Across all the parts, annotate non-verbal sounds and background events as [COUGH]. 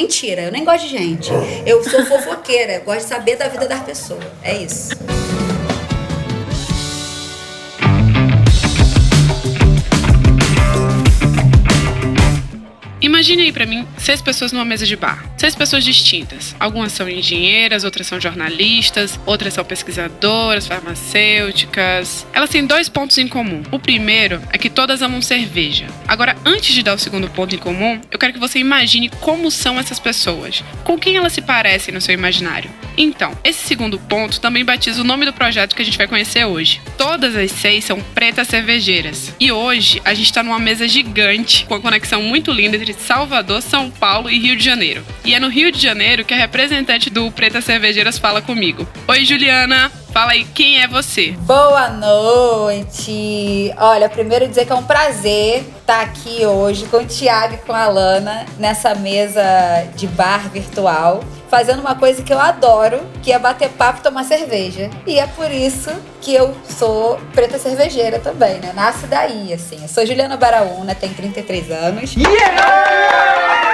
Mentira, eu nem gosto de gente. Eu sou fofoqueira, gosto de saber da vida das pessoas. É isso. Imagine aí para mim seis pessoas numa mesa de bar. Seis pessoas distintas. Algumas são engenheiras, outras são jornalistas, outras são pesquisadoras, farmacêuticas. Elas têm dois pontos em comum. O primeiro é que todas amam cerveja. Agora, antes de dar o segundo ponto em comum, eu quero que você imagine como são essas pessoas. Com quem elas se parecem no seu imaginário. Então, esse segundo ponto também batiza o nome do projeto que a gente vai conhecer hoje. Todas as seis são pretas cervejeiras. E hoje a gente está numa mesa gigante com uma conexão muito linda entre Salvador, São Paulo e Rio de Janeiro. E é no Rio de Janeiro que a representante do Pretas Cervejeiras fala comigo. Oi, Juliana! Fala aí, quem é você? Boa noite! Olha, primeiro dizer que é um prazer estar aqui hoje com o Thiago e com a Lana nessa mesa de bar virtual, fazendo uma coisa que eu adoro, que é bater papo e tomar cerveja. E é por isso que eu sou preta cervejeira também, né? Nasce daí, assim. Eu sou Juliana Baraúna, tenho 33 anos. Yeah!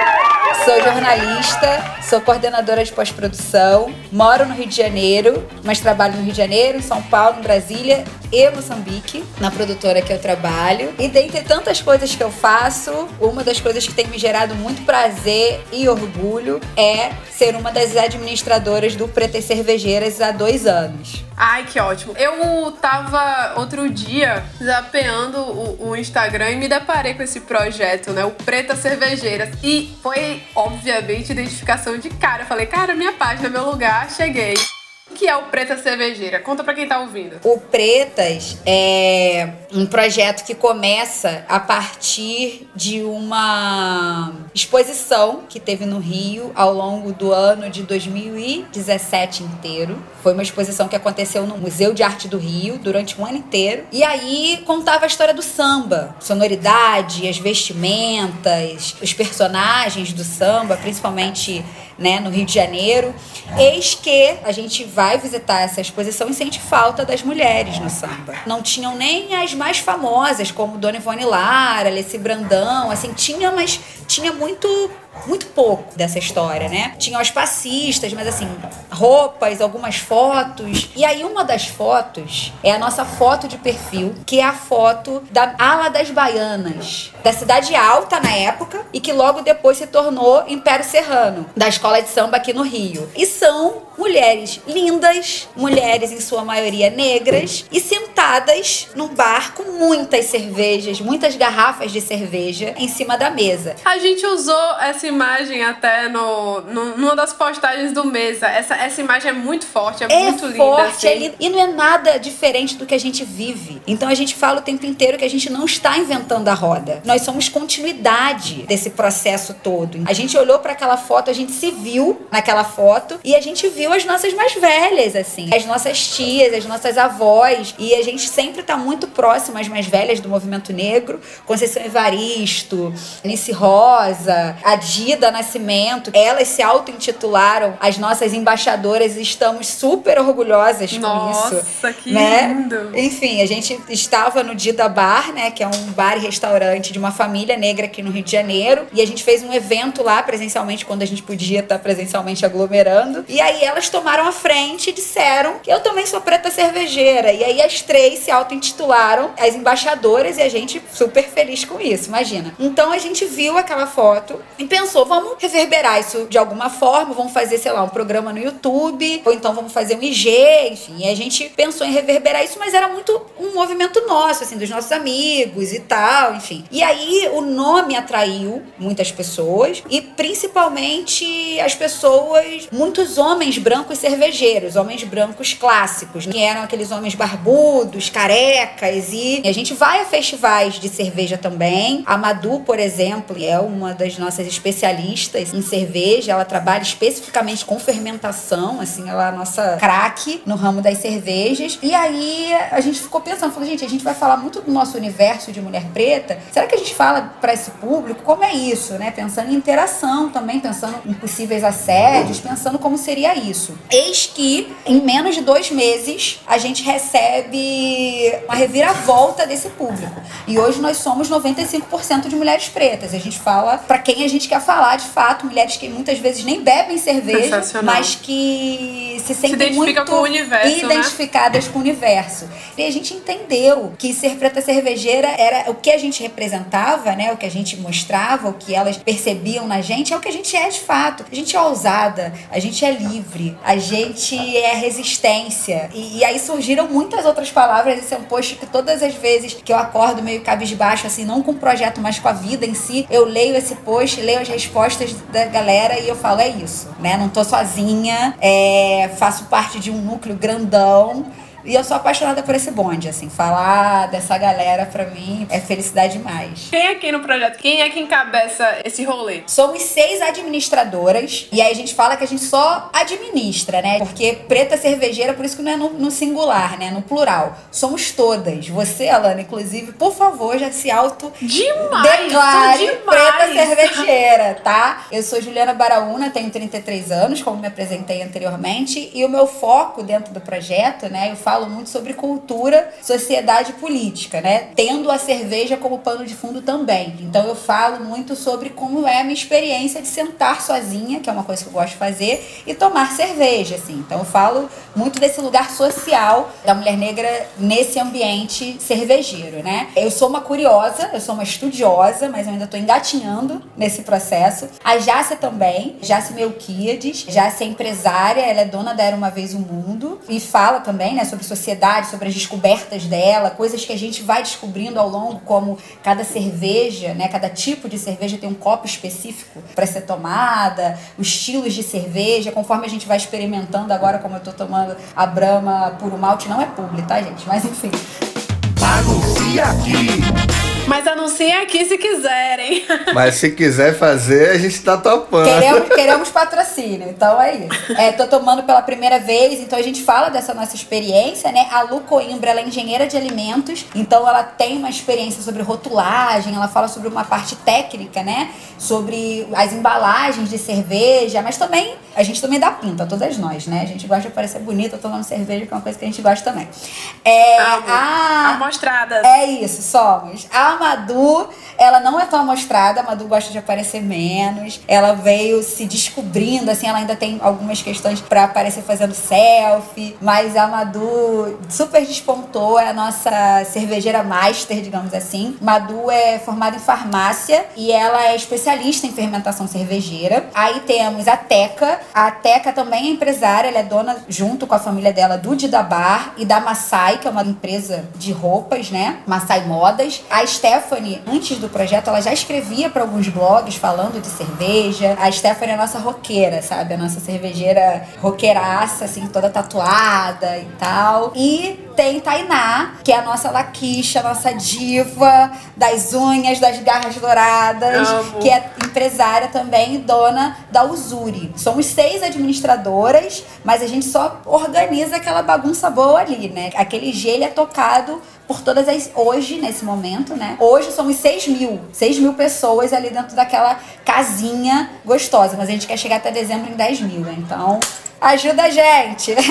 Sou jornalista, sou coordenadora de pós-produção, moro no Rio de Janeiro, mas trabalho no Rio de Janeiro, em São Paulo, em Brasília e Moçambique, na produtora que eu trabalho. E dentre tantas coisas que eu faço, uma das coisas que tem me gerado muito prazer e orgulho é ser uma das administradoras do Pretas Cervejeiras há dois anos. Ai, que ótimo. Eu tava outro dia zapeando o, o, Instagram e me deparei com esse projeto, né? O Preta Cervejeiras. E foi, obviamente, identificação de cara. Eu falei, cara, minha página, meu lugar, cheguei que é o Pretas Cervejeira? Conta para quem tá ouvindo. O Pretas é um projeto que começa a partir de uma exposição que teve no Rio ao longo do ano de 2017 inteiro. Foi uma exposição que aconteceu no Museu de Arte do Rio durante um ano inteiro. E aí contava a história do samba, sonoridade, as vestimentas, os personagens do samba, principalmente né, no Rio de Janeiro. Eis que a gente vai visitar essa exposição e sente falta das mulheres no samba. Não tinham nem as mais famosas, como Dona Ivone Lara, Alessi Brandão, assim, tinha, mas tinha muito muito pouco dessa história, né? Tinham as passistas, mas assim, roupas, algumas fotos. E aí uma das fotos é a nossa foto de perfil, que é a foto da Ala das Baianas, da cidade alta na época e que logo depois se tornou Império Serrano, da escola de samba aqui no Rio. E são mulheres lindas, mulheres em sua maioria negras e sentadas num bar com muitas cervejas, muitas garrafas de cerveja em cima da mesa. A gente usou essa essa imagem até no, no, numa das postagens do Mesa. Essa, essa imagem é muito forte, é, é muito linda. Forte, assim. é. E não é nada diferente do que a gente vive. Então a gente fala o tempo inteiro que a gente não está inventando a roda. Nós somos continuidade desse processo todo. A gente olhou para aquela foto, a gente se viu naquela foto e a gente viu as nossas mais velhas, assim. As nossas tias, as nossas avós. E a gente sempre está muito próximo às mais velhas do movimento negro. Conceição Evaristo, Nice Rosa, a Gida Nascimento, elas se auto-intitularam as nossas embaixadoras e estamos super orgulhosas com Nossa, isso. Nossa, que né? lindo! Enfim, a gente estava no Dida Bar, né, que é um bar e restaurante de uma família negra aqui no Rio de Janeiro, e a gente fez um evento lá presencialmente quando a gente podia estar presencialmente aglomerando. E aí elas tomaram a frente e disseram que eu também sou preta cervejeira. E aí as três se auto-intitularam as embaixadoras e a gente super feliz com isso, imagina. Então a gente viu aquela foto e pensou vamos reverberar isso de alguma forma, vamos fazer, sei lá, um programa no YouTube, ou então vamos fazer um IG, enfim. E a gente pensou em reverberar isso, mas era muito um movimento nosso, assim, dos nossos amigos e tal, enfim. E aí o nome atraiu muitas pessoas e principalmente as pessoas, muitos homens brancos cervejeiros, homens brancos clássicos, que eram aqueles homens barbudos, carecas e a gente vai a festivais de cerveja também. A Madu, por exemplo, é uma das nossas especialistas em cerveja, ela trabalha especificamente com fermentação, assim, ela é a nossa craque no ramo das cervejas. E aí a gente ficou pensando, falou, gente, a gente vai falar muito do nosso universo de mulher preta. Será que a gente fala para esse público como é isso, né? Pensando em interação também, pensando em possíveis assédios, pensando como seria isso. Eis que em menos de dois meses a gente recebe uma reviravolta desse público. E hoje nós somos 95% de mulheres pretas. A gente fala para quem a gente quer falar, de fato, mulheres que muitas vezes nem bebem cerveja, mas que se sentem se muito com universo, né? identificadas né? com o universo. E a gente entendeu que ser preta cervejeira era o que a gente representava, né? O que a gente mostrava, o que elas percebiam na gente, é o que a gente é de fato. A gente é ousada, a gente é livre, a gente é resistência. E, e aí surgiram muitas outras palavras. Esse é um post que todas as vezes que eu acordo meio cabisbaixo, assim, não com o projeto, mas com a vida em si, eu leio esse post, leio as respostas da galera e eu falo, é isso, né? Não tô sozinha, é, faço parte de um núcleo grandão e eu sou apaixonada por esse bonde, assim. Falar dessa galera, pra mim, é felicidade demais. Quem é aqui no projeto? Quem é que encabeça esse rolê? Somos seis administradoras. E aí a gente fala que a gente só administra, né? Porque preta cervejeira, por isso que não é no, no singular, né? No plural. Somos todas. Você, Alana, inclusive, por favor, já se auto demais, declare preta cervejeira, tá? Eu sou Juliana Baraúna, tenho 33 anos, como me apresentei anteriormente. E o meu foco dentro do projeto, né? Eu falo falo muito sobre cultura, sociedade e política, né? Tendo a cerveja como pano de fundo também. Então eu falo muito sobre como é a minha experiência de sentar sozinha, que é uma coisa que eu gosto de fazer, e tomar cerveja, assim. Então eu falo muito desse lugar social da mulher negra nesse ambiente cervejeiro, né? Eu sou uma curiosa, eu sou uma estudiosa, mas eu ainda tô engatinhando nesse processo. A Jácia também, Jácia Melquiades, Jácia é empresária, ela é dona da Era Uma Vez o Mundo e fala também, né, sobre sociedade, sobre as descobertas dela, coisas que a gente vai descobrindo ao longo, como cada cerveja, né, cada tipo de cerveja tem um copo específico para ser tomada, os estilos de cerveja, conforme a gente vai experimentando agora, como eu tô tomando a Brahma puro malte, não é publi, tá, gente? Mas enfim. Anuncia aqui! Mas anunciem aqui se quiserem. [LAUGHS] Mas se quiser fazer, a gente tá topando. Queremos, queremos patrocínio, então é isso. É, tô tomando pela primeira vez, então a gente fala dessa nossa experiência, né? A Lu Coimbra, ela é engenheira de alimentos, então ela tem uma experiência sobre rotulagem, ela fala sobre uma parte técnica, né? Sobre as embalagens de cerveja, mas também, a gente também dá pinta, todas nós, né? A gente gosta de parecer bonita tomando cerveja, que é uma coisa que a gente gosta também. É, a... Amostradas. É isso, somos. A a Madu, ela não é tão amostrada, a Madu gosta de aparecer menos. Ela veio se descobrindo, assim, ela ainda tem algumas questões para aparecer fazendo selfie, mas a Madu super despontou, é a nossa cervejeira master, digamos assim. Madu é formada em farmácia e ela é especialista em fermentação cervejeira. Aí temos a Teca. A Teca também é empresária, ela é dona, junto com a família dela, do Dida Bar e da Massai, que é uma empresa de roupas, né? Massai Modas. A Stephanie, antes do projeto, ela já escrevia para alguns blogs falando de cerveja. A Stephanie é a nossa roqueira, sabe? A nossa cervejeira roqueiraça, assim, toda tatuada e tal. E tem Tainá, que é a nossa laquicha, a nossa diva das unhas, das garras douradas, Amo. que é empresária também e dona da Usuri. Somos seis administradoras, mas a gente só organiza aquela bagunça boa ali, né? Aquele gelo é tocado por todas as. Hoje, nesse momento, né? Hoje somos 6 mil. 6 mil pessoas ali dentro daquela casinha gostosa. Mas a gente quer chegar até dezembro em 10 mil, né? Então, ajuda a gente! [LAUGHS]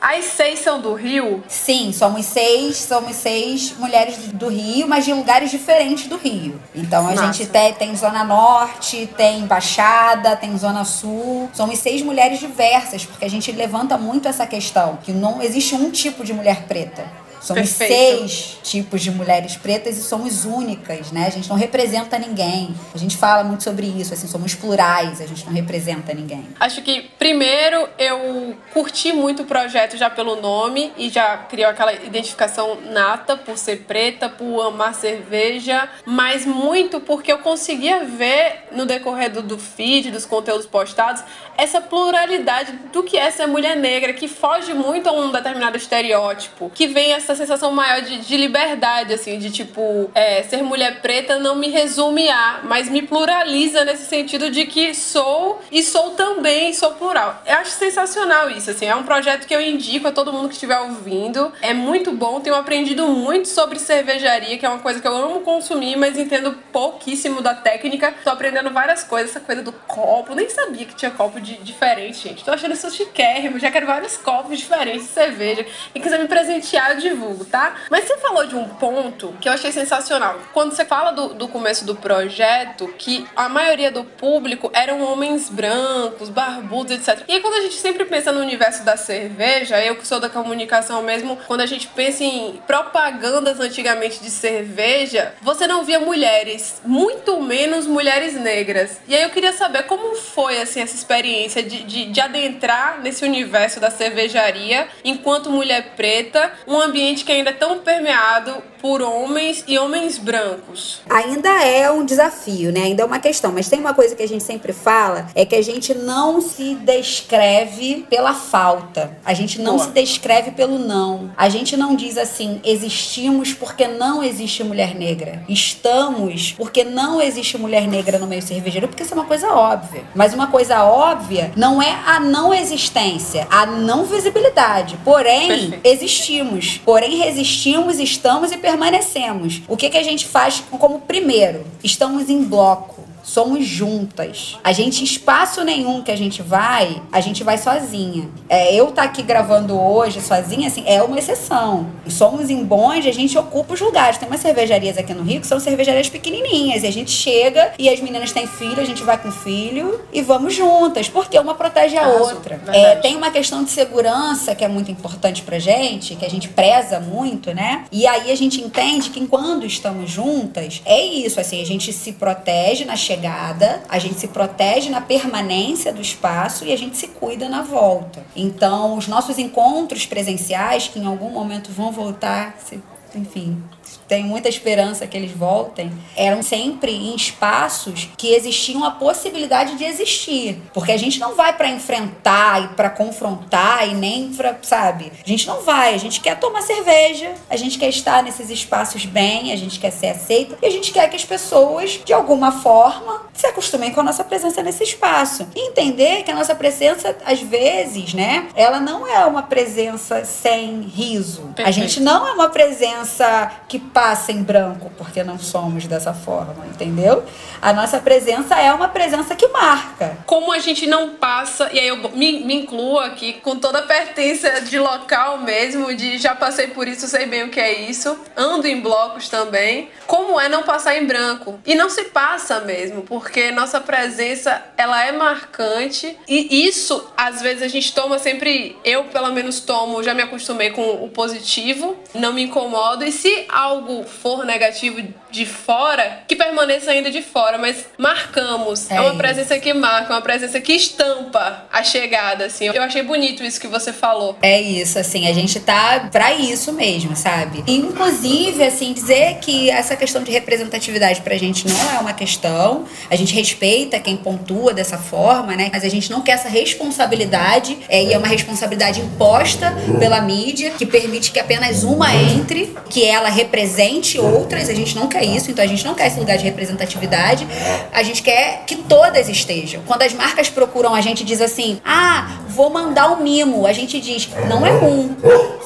As seis são do Rio? Sim, somos seis, somos seis mulheres do Rio, mas de lugares diferentes do Rio. Então a Nossa. gente tem, tem Zona Norte, tem Baixada, tem Zona Sul. Somos seis mulheres diversas, porque a gente levanta muito essa questão, que não existe um tipo de mulher preta. Somos Perfeito. seis tipos de mulheres pretas e somos únicas, né? A gente não representa ninguém. A gente fala muito sobre isso, assim, somos plurais, a gente não representa ninguém. Acho que, primeiro, eu curti muito o projeto já pelo nome e já criou aquela identificação nata por ser preta, por amar cerveja, mas muito porque eu conseguia ver no decorrer do, do feed, dos conteúdos postados, essa pluralidade do que é ser mulher negra, que foge muito a um determinado estereótipo, que vem essa sensação maior de, de liberdade, assim, de tipo, é, ser mulher preta não me resume a, mas me pluraliza nesse sentido de que sou e sou também, sou plural. Eu acho sensacional isso, assim, é um projeto que eu indico a todo mundo que estiver ouvindo. É muito bom, tenho aprendido muito sobre cervejaria, que é uma coisa que eu amo consumir, mas entendo pouquíssimo da técnica. Tô aprendendo várias coisas, essa coisa do copo. Nem sabia que tinha copo de, diferente, gente. Tô achando isso chiquérrimo. Já quero vários copos diferentes de cerveja. E quiser me presentear, eu divulgo, tá? Mas você falou de um ponto que eu achei sensacional. Quando você fala do, do começo do projeto, que a maioria do público eram homens brancos, barbudos, etc. E quando a gente sempre pensa no universo da cerveja, eu que sou da comunicação mesmo, quando a gente pensa em propagandas antigamente de cerveja, você não via mulheres, muito menos mulheres negras. E aí eu queria saber como foi assim essa experiência de, de, de adentrar nesse universo da cervejaria enquanto mulher preta, um ambiente que ainda é tão permeado por homens e homens brancos. Ainda é um desafio, né? Ainda é uma questão, mas tem uma coisa que a gente sempre fala, é que a gente não se descreve pela falta. A gente não Boa. se descreve pelo não. A gente não diz assim, existimos porque não existe mulher negra. Estamos porque não existe mulher negra no meio cervejeiro, porque isso é uma coisa óbvia. Mas uma coisa óbvia não é a não existência, a não visibilidade. Porém, Perfeito. existimos. Porém, resistimos, estamos e permanecemos. O que, que a gente faz como primeiro? Estamos em bloco somos juntas. A gente, espaço nenhum que a gente vai, a gente vai sozinha. É, eu tá aqui gravando hoje sozinha, assim, é uma exceção. Somos em bonde, a gente ocupa os lugares. Tem umas cervejarias aqui no Rio que são cervejarias pequenininhas. E a gente chega e as meninas têm filho, a gente vai com filho e vamos juntas, porque uma protege a outra. É, tem uma questão de segurança que é muito importante pra gente, que a gente preza muito, né? E aí a gente entende que quando estamos juntas, é isso, assim, a gente se protege na chegada chegada, a gente se protege na permanência do espaço e a gente se cuida na volta. Então, os nossos encontros presenciais, que em algum momento vão voltar, se, enfim, tenho muita esperança que eles voltem, eram sempre em espaços que existiam a possibilidade de existir. Porque a gente não vai para enfrentar e para confrontar e nem para, sabe? A gente não vai, a gente quer tomar cerveja, a gente quer estar nesses espaços bem, a gente quer ser aceita e a gente quer que as pessoas, de alguma forma, se acostumem com a nossa presença nesse espaço. E entender que a nossa presença, às vezes, né, ela não é uma presença sem riso. Perfeito. A gente não é uma presença que passa em branco, porque não somos dessa forma, entendeu? A nossa presença é uma presença que marca. Como a gente não passa, e aí eu me, me incluo aqui com toda a pertença de local mesmo, de já passei por isso, sei bem o que é isso, ando em blocos também. Como é não passar em branco? E não se passa mesmo, porque nossa presença ela é marcante e isso às vezes a gente toma sempre, eu pelo menos tomo, já me acostumei com o positivo, não me incomodo e se algo algo for negativo de fora, que permaneça ainda de fora, mas marcamos. É, é uma isso. presença que marca, uma presença que estampa a chegada, assim. Eu achei bonito isso que você falou. É isso, assim, a gente tá pra isso mesmo, sabe? Inclusive, assim, dizer que essa questão de representatividade pra gente não é uma questão, a gente respeita quem pontua dessa forma, né? Mas a gente não quer essa responsabilidade, é, e é uma responsabilidade imposta pela mídia, que permite que apenas uma entre, que ela represente outras, a gente não quer quer isso, então a gente não quer esse lugar de representatividade. A gente quer que todas estejam. Quando as marcas procuram a gente diz assim: "Ah, vou mandar um mimo". A gente diz: "Não é um,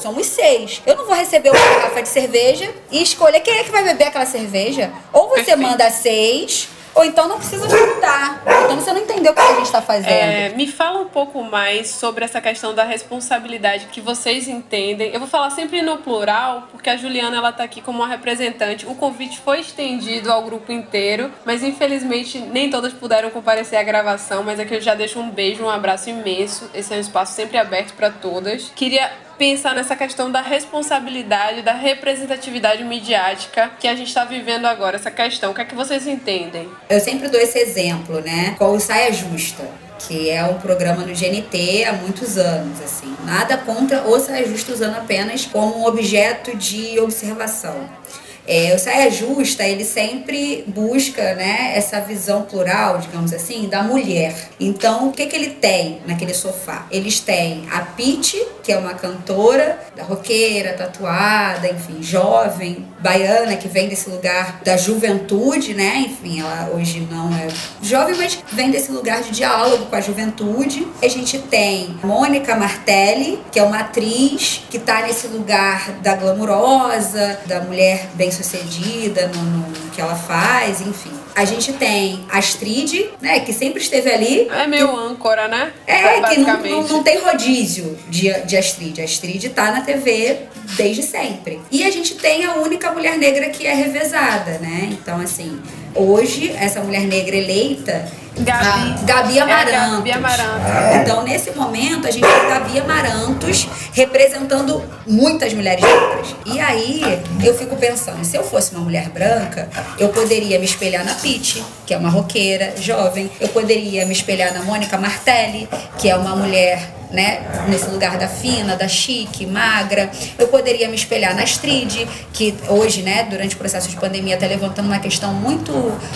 somos seis". Eu não vou receber uma garrafa de cerveja e escolher quem é que vai beber aquela cerveja. Ou você Perfeito. manda seis, ou então não precisa escutar. Então você não entendeu o que a gente está fazendo. É, me fala um pouco mais sobre essa questão da responsabilidade que vocês entendem. Eu vou falar sempre no plural, porque a Juliana ela tá aqui como uma representante. O convite foi estendido ao grupo inteiro, mas infelizmente nem todas puderam comparecer à gravação. Mas aqui eu já deixo um beijo, um abraço imenso. Esse é um espaço sempre aberto para todas. Queria pensar nessa questão da responsabilidade, da representatividade midiática que a gente está vivendo agora, essa questão. O que é que vocês entendem? Eu sempre dou esse exemplo, né? Com o Saia Justa que é um programa no GNT há muitos anos, assim. Nada contra o Saia Justa usando apenas como objeto de observação. É, o Saia Justa, ele sempre busca né, essa visão plural, digamos assim, da mulher. Então, o que, que ele tem naquele sofá? Eles têm a Pete, que é uma cantora, da roqueira, tatuada, enfim, jovem, baiana, que vem desse lugar da juventude, né? Enfim, ela hoje não é jovem, mas vem desse lugar de diálogo com a juventude. A gente tem Mônica Martelli, que é uma atriz que está nesse lugar da glamurosa, da mulher bem sucedida no, no que ela faz, enfim. A gente tem a Astrid, né, que sempre esteve ali. É meio âncora, né? É, que não, não, não, tem rodízio de, de Astrid. A Astrid tá na TV desde sempre. E a gente tem a única mulher negra que é revezada, né? Então, assim, hoje, essa mulher negra eleita Gabi. Gabi Amarantos. É Gabi Amarantos. Então, nesse momento, a gente tem Gabi Amarantos representando muitas mulheres negras. E aí, eu fico pensando, se eu fosse uma mulher branca, eu poderia me espelhar na Pete, que é uma roqueira jovem. Eu poderia me espelhar na Mônica Martelli, que é uma mulher né, nesse lugar da fina, da chique, magra. Eu poderia me espelhar na Astrid, que hoje, né, durante o processo de pandemia, está levantando uma questão muito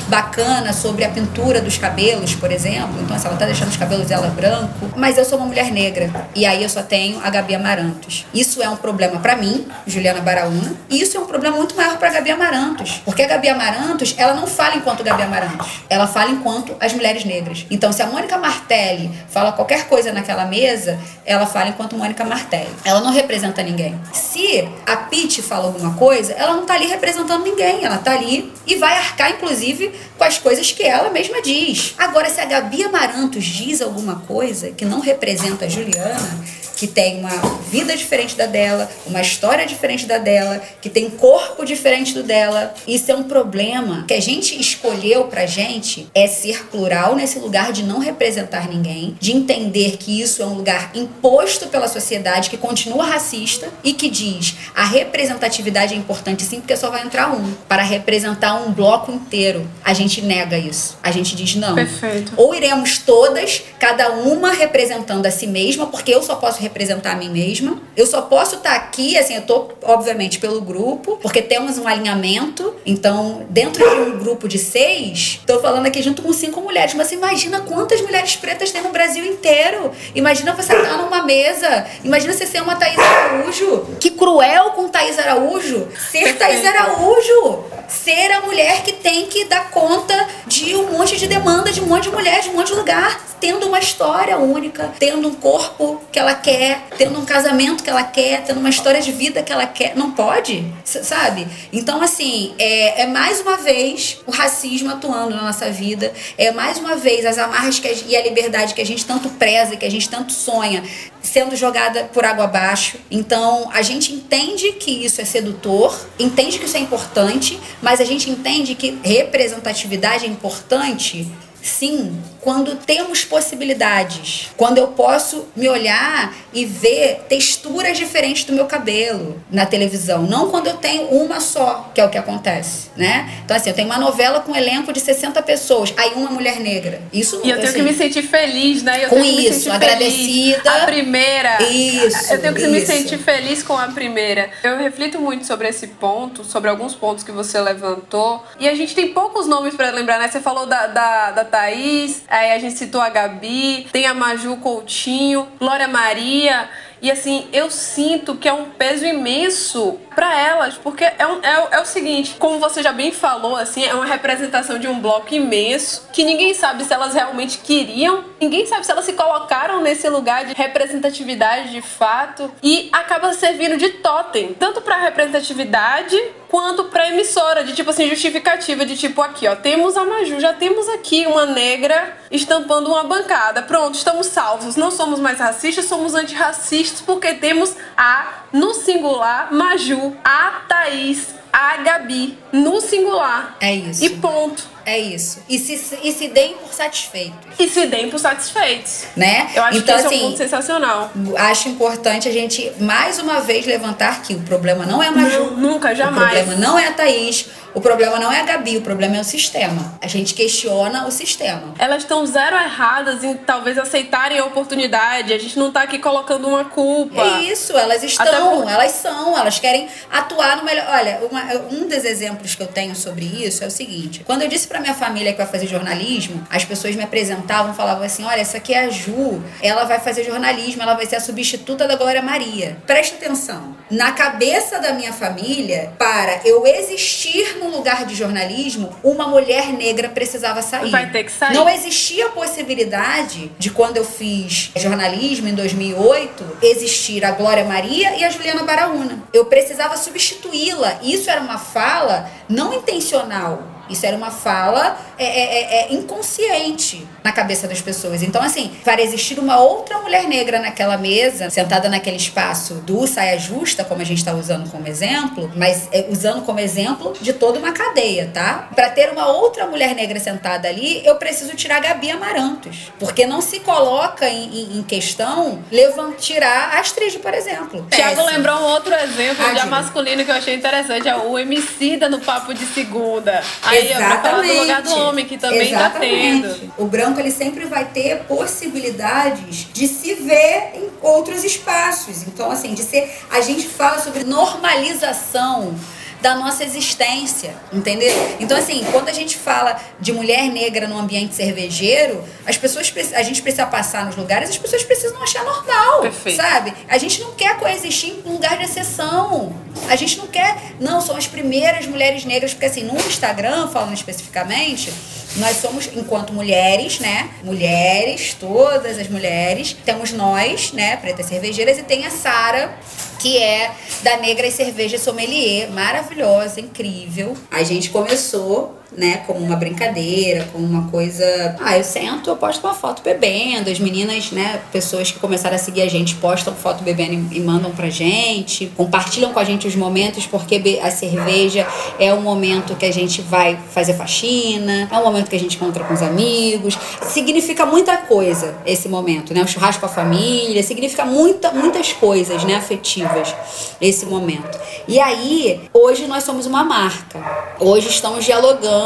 bacana sobre a pintura dos cabelos, por exemplo. Então, assim, ela está deixando os cabelos dela branco. Mas eu sou uma mulher negra. E aí eu só tenho a Gabi Amarantos. Isso é um problema para mim, Juliana Baraúna. E isso é um problema muito maior para Gabi Amarantos. Porque a Gabi Amarantos, ela não fala enquanto Gabi Amarantos. Ela fala enquanto as mulheres negras. Então, se a Mônica Martelli fala qualquer coisa naquela mesa, ela fala enquanto Mônica Martelli. Ela não representa ninguém. Se a Pete fala alguma coisa, ela não tá ali representando ninguém. Ela tá ali e vai arcar, inclusive, com as coisas que ela mesma diz. Agora, se a Gabi Amarantos diz alguma coisa que não representa a Juliana, que tem uma vida diferente da dela, uma história diferente da dela, que tem corpo diferente do dela. Isso é um problema que a gente escolheu pra gente é ser plural nesse lugar de não representar ninguém, de entender que isso é um lugar imposto pela sociedade que continua racista e que diz a representatividade é importante sim, porque só vai entrar um para representar um bloco inteiro. A gente nega isso. A gente diz não. Perfeito. Ou iremos todas, cada uma representando a si mesma, porque eu só posso representar a mim mesma. Eu só posso estar tá aqui, assim, eu tô, obviamente, pelo grupo, porque temos um alinhamento. Então, dentro de um grupo de seis, tô falando aqui junto com cinco mulheres. Mas imagina quantas mulheres pretas tem no Brasil inteiro. Imagina você estar tá numa mesa. Imagina você ser uma Thaís Araújo. Que cruel com Thaís Araújo. Ser Thaís Araújo. Ser a mulher que tem que dar conta de um monte de demanda de um monte de mulheres, de um monte de lugar. Tendo uma história única, tendo um corpo que ela quer quer, tendo um casamento que ela quer, tendo uma história de vida que ela quer. Não pode, sabe? Então, assim, é, é mais uma vez o racismo atuando na nossa vida, é mais uma vez as amarras a, e a liberdade que a gente tanto preza, que a gente tanto sonha, sendo jogada por água abaixo. Então, a gente entende que isso é sedutor, entende que isso é importante, mas a gente entende que representatividade é importante sim quando temos possibilidades, quando eu posso me olhar e ver texturas diferentes do meu cabelo na televisão, não quando eu tenho uma só, que é o que acontece, né? Então assim, eu tenho uma novela com um elenco de 60 pessoas, aí uma mulher negra. Isso E eu tenho assim, que me sentir feliz, né? Eu com tenho isso, agradecida. Feliz. A primeira. Isso. Eu tenho que isso. me sentir feliz com a primeira. Eu reflito muito sobre esse ponto, sobre alguns pontos que você levantou. E a gente tem poucos nomes para lembrar, né? Você falou da, da, da Thaís, Aí a gente citou a Gabi, tem a Maju Coutinho, Glória Maria. E assim, eu sinto que é um peso imenso para elas, porque é, um, é, é, o seguinte, como você já bem falou, assim, é uma representação de um bloco imenso que ninguém sabe se elas realmente queriam, ninguém sabe se elas se colocaram nesse lugar de representatividade de fato e acaba servindo de totem, tanto para representatividade quanto para emissora, de tipo assim, justificativa, de tipo aqui, ó, temos a Maju, já temos aqui uma negra estampando uma bancada. Pronto, estamos salvos. Não somos mais racistas, somos antirracistas porque temos a no singular Maju, a Thaís, a Gabi no singular. É isso. E ponto. É isso. E se, e se deem por satisfeitos. E se deem por satisfeitos. Né? Eu acho então, que esse assim, é um ponto sensacional. Acho importante a gente, mais uma vez, levantar que o problema não é a Maju. Nunca, jamais. O problema não é a Thaís. O problema não é a Gabi, o problema é o sistema. A gente questiona o sistema. Elas estão zero erradas em talvez aceitarem a oportunidade. A gente não tá aqui colocando uma culpa. É isso, elas estão, por... elas são, elas querem atuar no melhor. Olha, uma, um dos exemplos que eu tenho sobre isso é o seguinte: quando eu disse pra minha família que vai fazer jornalismo, as pessoas me apresentavam, falavam assim: olha, essa aqui é a Ju, ela vai fazer jornalismo, ela vai ser a substituta da Glória Maria. Preste atenção. Na cabeça da minha família, para eu existir no lugar de jornalismo, uma mulher negra precisava sair. Vai ter que sair. Não existia a possibilidade de quando eu fiz jornalismo em 2008 existir a Glória Maria e a Juliana Baraúna. Eu precisava substituí-la. Isso era uma fala não intencional Isso era uma fala é, é, é, é inconsciente na cabeça das pessoas. Então, assim, para existir uma outra mulher negra naquela mesa, sentada naquele espaço do saia justa, como a gente está usando como exemplo, mas é, usando como exemplo de toda uma cadeia, tá? Para ter uma outra mulher negra sentada ali, eu preciso tirar Gabi Amarantos. Porque não se coloca em, em, em questão levantar, tirar a Astrid, por exemplo. Tiago lembrou um outro exemplo ah, de masculino que eu achei interessante, é o Emicida no Papo de Segunda. Aí Exatamente. eu do lugar do homem, que também Exatamente. tá tendo. O branco, ele sempre vai ter possibilidades de se ver em outros espaços. Então, assim, de ser... A gente fala sobre normalização da nossa existência, entendeu? Então, assim, quando a gente fala de mulher negra no ambiente cervejeiro, as pessoas, a gente precisa passar nos lugares, as pessoas precisam achar normal, Perfeito. sabe? A gente não quer coexistir em um lugar de exceção. A gente não quer, não, são as primeiras mulheres negras, porque assim, no Instagram, falando especificamente, nós somos, enquanto mulheres, né? Mulheres, todas as mulheres, temos nós, né? Pretas Cervejeiras, e tem a Sara, que é da Negra e Cerveja Sommelier, maravilhosa, incrível. A gente começou né, como uma brincadeira, como uma coisa. Ah, eu sento, eu posto uma foto bebendo. As meninas, né, pessoas que começaram a seguir a gente postam foto bebendo e, e mandam pra gente, compartilham com a gente os momentos, porque a cerveja é um momento que a gente vai fazer faxina, é um momento que a gente encontra com os amigos. Significa muita coisa esse momento, né? O churrasco com a família, significa muita, muitas coisas, né, afetivas esse momento. E aí, hoje nós somos uma marca. Hoje estamos dialogando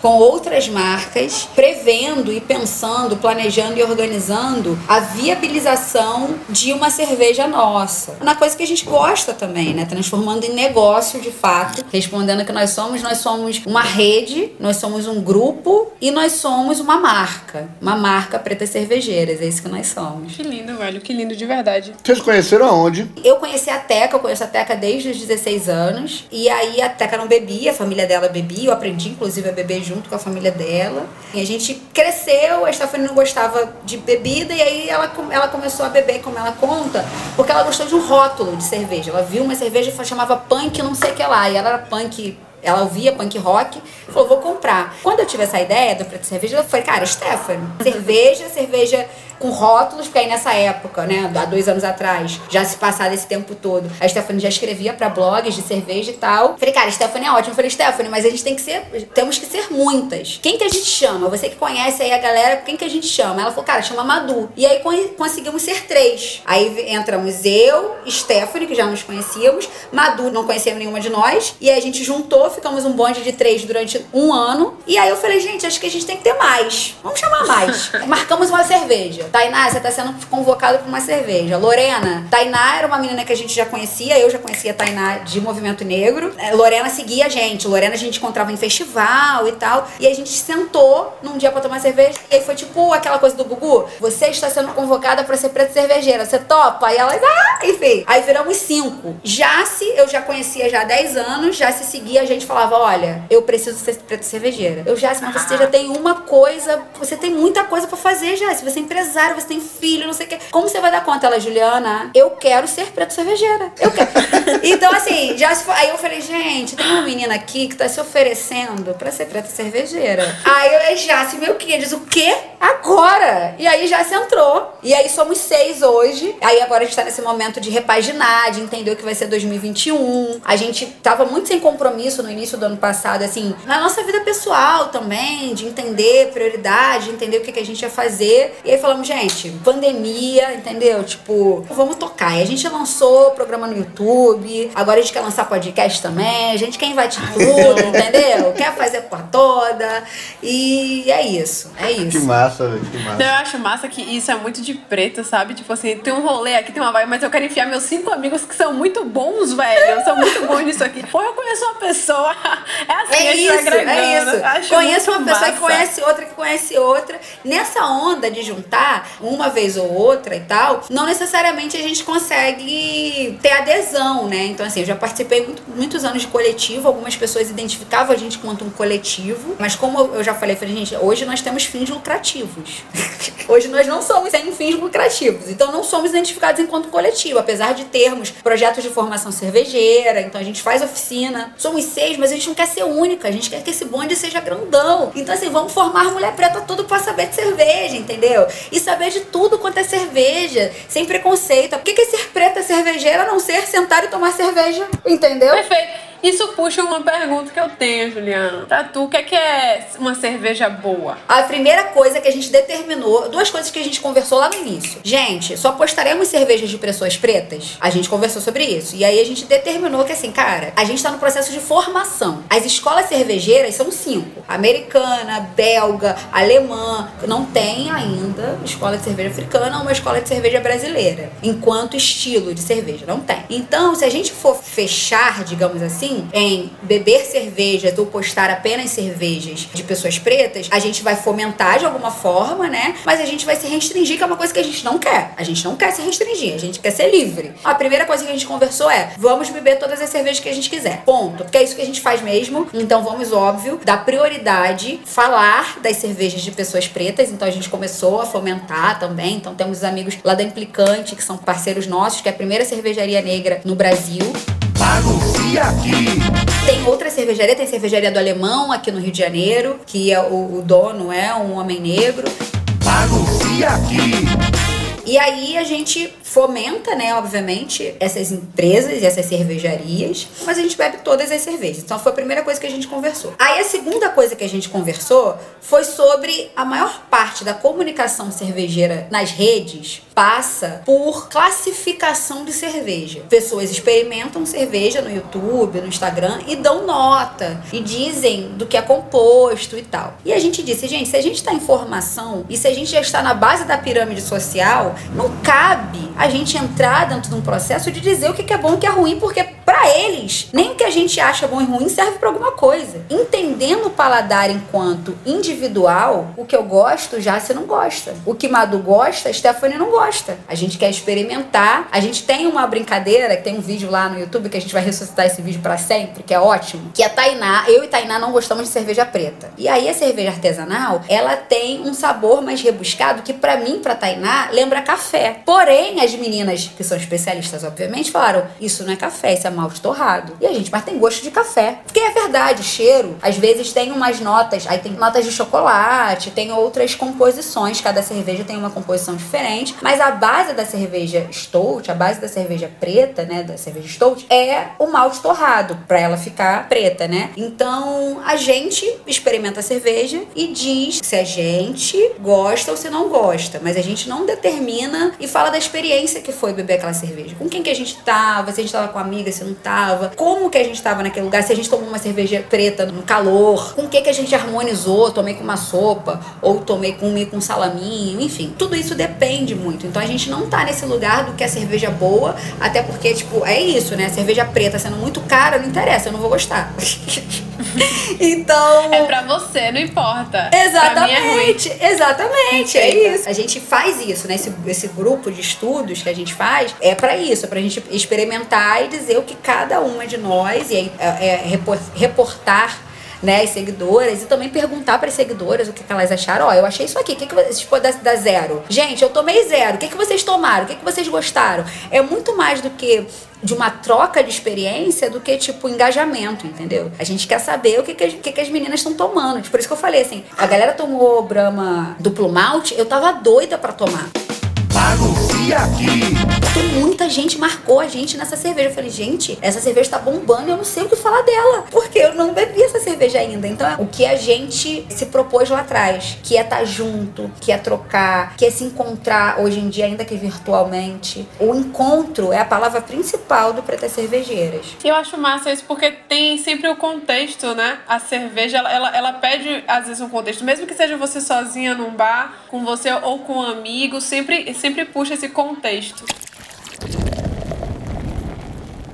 com outras marcas, prevendo e pensando, planejando e organizando a viabilização de uma cerveja nossa. Uma coisa que a gente gosta também, né? Transformando em negócio de fato, respondendo que nós somos, nós somos uma rede, nós somos um grupo e nós somos uma marca. Uma marca Pretas Cervejeiras, é isso que nós somos. Que lindo, velho, que lindo de verdade. Vocês conheceram aonde? Eu conheci a Teca, eu conheço a Teca desde os 16 anos. E aí a Teca não bebia, a família dela bebia, eu aprendi inclusive a beber junto com a família dela. E a gente cresceu, a Stephanie não gostava de bebida e aí ela, ela começou a beber, como ela conta, porque ela gostou de um rótulo de cerveja. Ela viu uma cerveja que chamava punk não sei o que lá, e ela era punk ela ouvia punk rock, falou, vou comprar. Quando eu tive essa ideia do preto cerveja, eu falei, cara, Stephanie, cerveja, cerveja com rótulos, porque aí nessa época, né, há dois anos atrás, já se passado esse tempo todo, a Stephanie já escrevia para blogs de cerveja e tal. Falei, cara, Stephanie é ótimo. Falei, Stephanie, mas a gente tem que ser, temos que ser muitas. Quem que a gente chama? Você que conhece aí a galera, quem que a gente chama? Ela falou, cara, chama Madu. E aí conseguimos ser três. Aí entramos eu, Stephanie, que já nos conhecíamos, Madu não conhecia nenhuma de nós, e a gente juntou, ficamos um bonde de três durante um ano. E aí eu falei, gente, acho que a gente tem que ter mais. Vamos chamar mais. [LAUGHS] Marcamos uma cerveja. Tainá, você tá sendo convocado para uma cerveja. Lorena, Tainá era uma menina que a gente já conhecia, eu já conhecia a Tainá de Movimento Negro. É, Lorena seguia a gente. Lorena a gente encontrava em festival e tal. E a gente sentou num dia para tomar cerveja. E aí foi tipo aquela coisa do Gugu: você está sendo convocada para ser preta cervejeira. Você topa? E elas, ah, enfim. Aí viramos cinco. Já se eu já conhecia já há 10 anos, já se seguia, a gente falava: olha, eu preciso ser preta cervejeira. Eu já, mas você já tem uma coisa, você tem muita coisa para fazer já. Se você é empresário empresário, você tem filho, não sei o quê. Como você vai dar conta? Ela, Juliana, eu quero ser preto cervejeira. Eu quero. [LAUGHS] então, assim, já se... aí eu falei, gente, tem uma menina aqui que tá se oferecendo pra ser preta cervejeira. Aí eu já se meu que diz o quê? Agora! E aí já se entrou. E aí somos seis hoje. Aí agora a gente tá nesse momento de repaginar, de entender o que vai ser 2021. A gente tava muito sem compromisso no início do ano passado, assim, na nossa vida pessoal também, de entender prioridade, de entender o que, que a gente ia fazer. E aí falamos, gente, pandemia, entendeu? Tipo, vamos tocar. E a gente lançou programa no YouTube, agora a gente quer lançar podcast também, a gente quer invadir tudo, [LAUGHS] entendeu? Quer fazer por toda. E é isso, é isso. Que massa, velho, que massa. Eu acho massa que isso é muito de preto, sabe? Tipo assim, tem um rolê aqui, tem uma vibe, mas eu quero enfiar meus cinco amigos que são muito bons, velho. São muito bons nisso aqui. Ou eu conheço uma pessoa. É assim, é isso, é isso. Acho conheço uma pessoa massa. que conhece outra, que conhece outra. Nessa onda de juntar, uma vez ou outra e tal, não necessariamente a gente consegue ter adesão, né? Então, assim, eu já participei muito, muitos anos de coletivo, algumas pessoas identificavam a gente quanto um coletivo, mas como eu já falei, falei, gente, hoje nós temos fins lucrativos. [LAUGHS] hoje nós não somos sem fins lucrativos. Então não somos identificados enquanto coletivo, apesar de termos projetos de formação cervejeira, então a gente faz oficina. Somos seis, mas a gente não quer ser única, a gente quer que esse bonde seja grandão. Então assim, vamos formar mulher preta tudo para saber de cerveja, entendeu? E saber de tudo quanto é cerveja, sem preconceito. O que é ser preta cervejeira a não ser sentar e tomar cerveja, entendeu? Perfeito. Isso puxa uma pergunta que eu tenho, Juliana. Pra tu, o que é, que é uma cerveja boa? A primeira coisa que a gente determinou, duas coisas que a gente conversou lá no início. Gente, só postaremos cervejas de pessoas pretas? A gente conversou sobre isso. E aí a gente determinou que, assim, cara, a gente tá no processo de formação. As escolas cervejeiras são cinco: americana, belga, alemã. Não tem ainda escola de cerveja africana ou uma escola de cerveja brasileira. Enquanto estilo de cerveja. Não tem. Então, se a gente for fechar, digamos assim, em beber cervejas ou postar apenas cervejas de pessoas pretas, a gente vai fomentar de alguma forma, né? Mas a gente vai se restringir, que é uma coisa que a gente não quer. A gente não quer se restringir, a gente quer ser livre. A primeira coisa que a gente conversou é: vamos beber todas as cervejas que a gente quiser. Ponto. Porque é isso que a gente faz mesmo. Então vamos, óbvio, dar prioridade, falar das cervejas de pessoas pretas. Então a gente começou a fomentar também. Então temos os amigos lá da Implicante, que são parceiros nossos, que é a primeira cervejaria negra no Brasil. Aqui. Tem outra cervejaria, tem cervejaria do Alemão aqui no Rio de Janeiro, que é o, o dono é um homem negro. Anuncia aqui. E aí a gente fomenta, né, obviamente, essas empresas e essas cervejarias, mas a gente bebe todas as cervejas. Então foi a primeira coisa que a gente conversou. Aí a segunda coisa que a gente conversou foi sobre a maior parte da comunicação cervejeira nas redes passa por classificação de cerveja. Pessoas experimentam cerveja no YouTube, no Instagram e dão nota e dizem do que é composto e tal. E a gente disse, gente, se a gente está em formação e se a gente já está na base da pirâmide social, não cabe a gente entrar dentro de um processo de dizer o que é bom e o que é ruim, porque para eles, nem o que a gente acha bom e ruim serve para alguma coisa. Entendendo o paladar enquanto individual, o que eu gosto, já você não gosta. O que Madu gosta, a Stephanie não gosta. A gente quer experimentar. A gente tem uma brincadeira, tem um vídeo lá no YouTube que a gente vai ressuscitar esse vídeo para sempre, que é ótimo, que a Tainá, eu e Tainá não gostamos de cerveja preta. E aí a cerveja artesanal, ela tem um sabor mais rebuscado que para mim, para Tainá, lembra café. Porém, as meninas que são especialistas, obviamente, falaram: "Isso não é café, isso é malte torrado. E a gente, mas tem gosto de café. Porque é verdade, cheiro, às vezes tem umas notas, aí tem notas de chocolate, tem outras composições, cada cerveja tem uma composição diferente, mas a base da cerveja Stout, a base da cerveja preta, né, da cerveja Stout, é o malte torrado, para ela ficar preta, né? Então, a gente experimenta a cerveja e diz se a gente gosta ou se não gosta, mas a gente não determina e fala da experiência que foi beber aquela cerveja. Com quem que a gente tava, se a gente tava com amiga, se não tava, como que a gente tava naquele lugar, se a gente tomou uma cerveja preta no calor, com o que que a gente harmonizou, tomei com uma sopa, ou tomei com um salaminho, enfim. Tudo isso depende muito. Então a gente não tá nesse lugar do que é cerveja boa, até porque, tipo, é isso, né? Cerveja preta sendo muito cara, não interessa, eu não vou gostar. [LAUGHS] [LAUGHS] então. É pra você, não importa. Exatamente. É exatamente. É isso. A gente faz isso, né? Esse, esse grupo de estudos que a gente faz é para isso, é pra gente experimentar e dizer o que cada uma de nós, e aí é, é reportar né, as seguidoras e também perguntar para as seguidoras o que, que elas acharam. Ó, eu achei isso aqui, o que, que vocês podem dar zero? Gente, eu tomei zero, o que, que vocês tomaram? O que, que vocês gostaram? É muito mais do que de uma troca de experiência do que, tipo, engajamento, entendeu? A gente quer saber o que, que, as, que, que as meninas estão tomando. Por isso que eu falei assim, a galera tomou Brahma duplo malte, eu tava doida para tomar. Anuncia aqui. Muita gente marcou a gente nessa cerveja. Eu falei, gente, essa cerveja tá bombando e eu não sei o que falar dela. Porque eu não bebi essa cerveja ainda. Então, o que a gente se propôs lá atrás, que é estar tá junto, que é trocar, que é se encontrar hoje em dia, ainda que virtualmente. O encontro é a palavra principal do Pretas Cervejeiras. Eu acho massa isso porque tem sempre o contexto, né? A cerveja, ela, ela, ela pede, às vezes, um contexto. Mesmo que seja você sozinha num bar, com você ou com um amigo, sempre sempre puxa esse contexto. Tá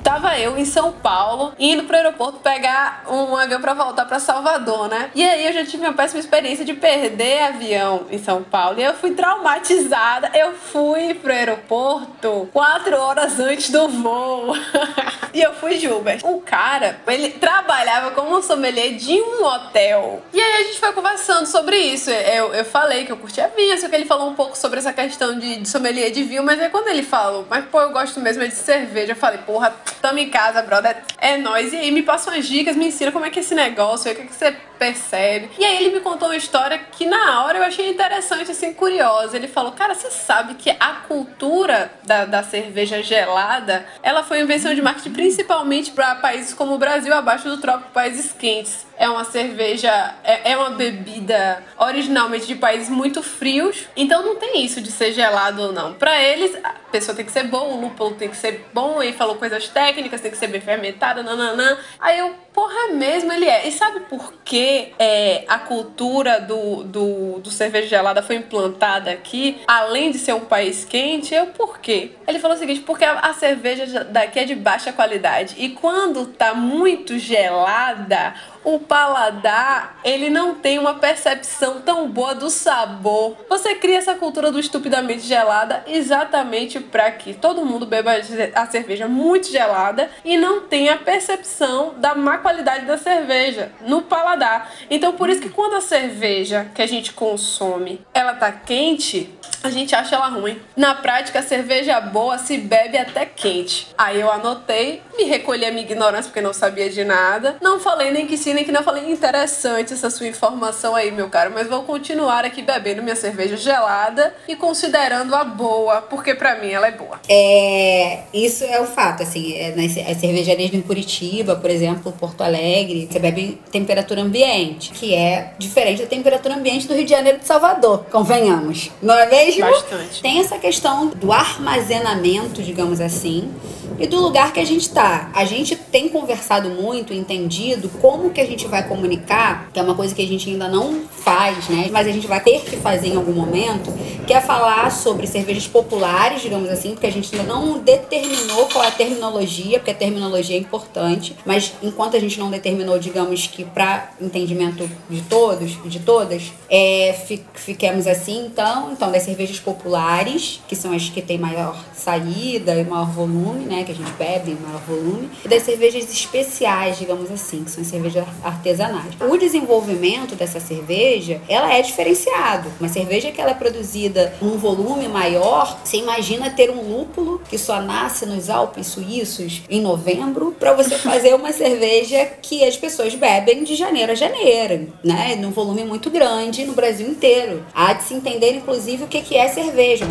tava eu em São Paulo, indo pro aeroporto pegar um avião pra voltar pra Salvador, né? E aí eu já tive uma péssima experiência de perder avião em São Paulo. E eu fui traumatizada. Eu fui pro aeroporto quatro horas antes do voo. [LAUGHS] e eu fui de Uber. O cara, ele trabalhava como sommelier de um hotel. E aí a gente foi conversando sobre isso. Eu, eu falei que eu curtia vinho, só que ele falou um pouco sobre essa questão de, de sommelier de vinho, mas é quando ele falou, mas pô, eu gosto mesmo é de cerveja. Eu falei, porra, tamo em casa, brother. É nóis. E aí me passa umas dicas, me ensina como é que é esse negócio, o que, é que você percebe. E aí ele me contou uma história que na hora eu achei interessante, assim, curiosa. Ele falou, cara, você sabe que a cultura da, da cerveja gelada, ela foi invenção de marketing principalmente para países como o Brasil, abaixo do trópico, países quentes é uma cerveja, é, é uma bebida originalmente de países muito frios, então não tem isso de ser gelado ou não. Para eles, a pessoa tem que ser boa, o lúpulo tem que ser bom, ele falou coisas técnicas, tem que ser bem fermentada, nananã. Aí eu, porra, mesmo ele é. E sabe por que é, a cultura do, do, do cerveja gelada foi implantada aqui, além de ser um país quente? Eu, por quê? Ele falou o seguinte, porque a, a cerveja daqui é de baixa qualidade e quando tá muito gelada, o paladar, ele não tem uma percepção tão boa do sabor. Você cria essa cultura do estupidamente gelada exatamente para que todo mundo beba a cerveja muito gelada e não tenha a percepção da má qualidade da cerveja no paladar. Então, por isso que quando a cerveja que a gente consome, ela tá quente, a gente acha ela ruim. Na prática, a cerveja boa se bebe até quente. Aí eu anotei, me recolhi a minha ignorância porque não sabia de nada. Não falei nem que sim, que não falei interessante essa sua informação aí, meu caro, mas vou continuar aqui bebendo minha cerveja gelada e considerando a boa, porque para mim ela é boa. É, isso é o fato, assim, é, nas cervejarias em Curitiba, por exemplo, Porto Alegre, você bebe temperatura ambiente, que é diferente da temperatura ambiente do Rio de Janeiro de Salvador, convenhamos. Não é mesmo? Bastante. Tem essa questão do armazenamento, digamos assim, e do lugar que a gente está. A gente tem conversado muito, entendido como que a gente vai comunicar, que é uma coisa que a gente ainda não faz, né? Mas a gente vai ter que fazer em algum momento, que é falar sobre cervejas populares, digamos assim, porque a gente ainda não determinou qual é a terminologia, porque a terminologia é importante, mas enquanto a gente não determinou, digamos que para entendimento de todos, de todas, é, fiquemos assim, então, então das cervejas populares, que são as que têm maior saída e maior volume, né? que a gente bebe em maior volume, e das cervejas especiais, digamos assim, que são cervejas artesanais. O desenvolvimento dessa cerveja, ela é diferenciado. Uma cerveja que ela é produzida num volume maior, você imagina ter um lúpulo que só nasce nos Alpes suíços em novembro, para você fazer uma [LAUGHS] cerveja que as pessoas bebem de janeiro a janeiro, né? Num volume muito grande no Brasil inteiro. Há de se entender, inclusive, o que é cerveja.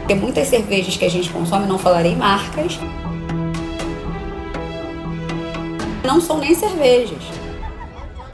Porque muitas cervejas que a gente consome, não falarei marcas, não são nem cervejas.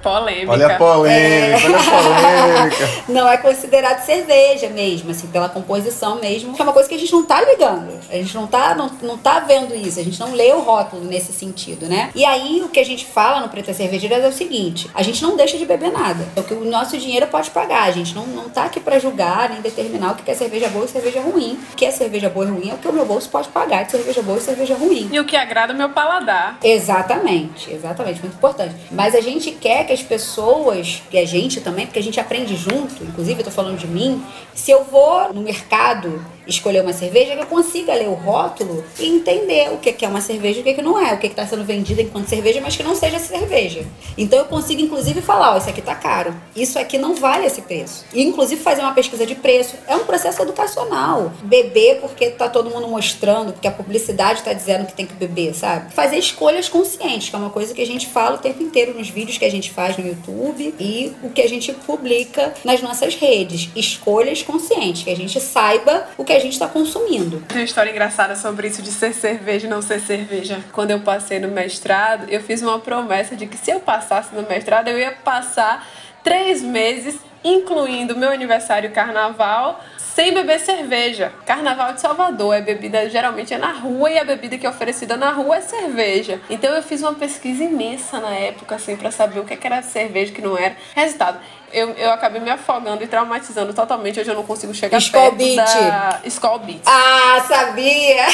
Polêmica. Olha a polêmica, é... olha a polêmica. [LAUGHS] não é considerado cerveja mesmo, assim, pela composição mesmo. É uma coisa que a gente não tá ligando. A gente não tá, não, não tá vendo isso. A gente não lê o rótulo nesse sentido, né? E aí, o que a gente fala no Preta Cervejeira é o seguinte: a gente não deixa de beber nada. É o que o nosso dinheiro pode pagar. A gente não, não tá aqui para julgar nem determinar o que é cerveja boa e cerveja ruim. O que é cerveja boa e ruim é o que o meu bolso pode pagar de cerveja boa e cerveja ruim. E o que agrada o meu paladar. Exatamente, exatamente. Muito importante. Mas a gente quer que as pessoas, e a gente também, porque a gente aprende junto, inclusive eu tô falando de mim, se eu vou no mercado escolher uma cerveja, que eu consiga ler o rótulo e entender o que é uma cerveja e o que não é, o que está sendo vendido enquanto cerveja, mas que não seja cerveja. Então eu consigo, inclusive, falar: ó, isso aqui tá caro, isso aqui não vale esse preço. E, inclusive, fazer uma pesquisa de preço. É um processo educacional. Beber porque tá todo mundo mostrando, porque a publicidade está dizendo que tem que beber, sabe? Fazer escolhas conscientes, que é uma coisa que a gente fala o tempo inteiro nos vídeos que a gente faz no YouTube e o que a gente publica nas nossas redes. Escolhas conscientes, que a gente saiba o que a gente está consumindo. Tem uma história engraçada sobre isso de ser cerveja e não ser cerveja. Quando eu passei no mestrado, eu fiz uma promessa de que se eu passasse no mestrado, eu ia passar três meses incluindo meu aniversário carnaval, sem beber cerveja. Carnaval de Salvador é bebida geralmente é na rua e a bebida que é oferecida na rua é cerveja. Então eu fiz uma pesquisa imensa na época assim para saber o que era cerveja, que não era. Resultado, eu, eu acabei me afogando e traumatizando totalmente. Hoje eu não consigo chegar Skol perto Beat. da Skol Beat. Ah, sabia!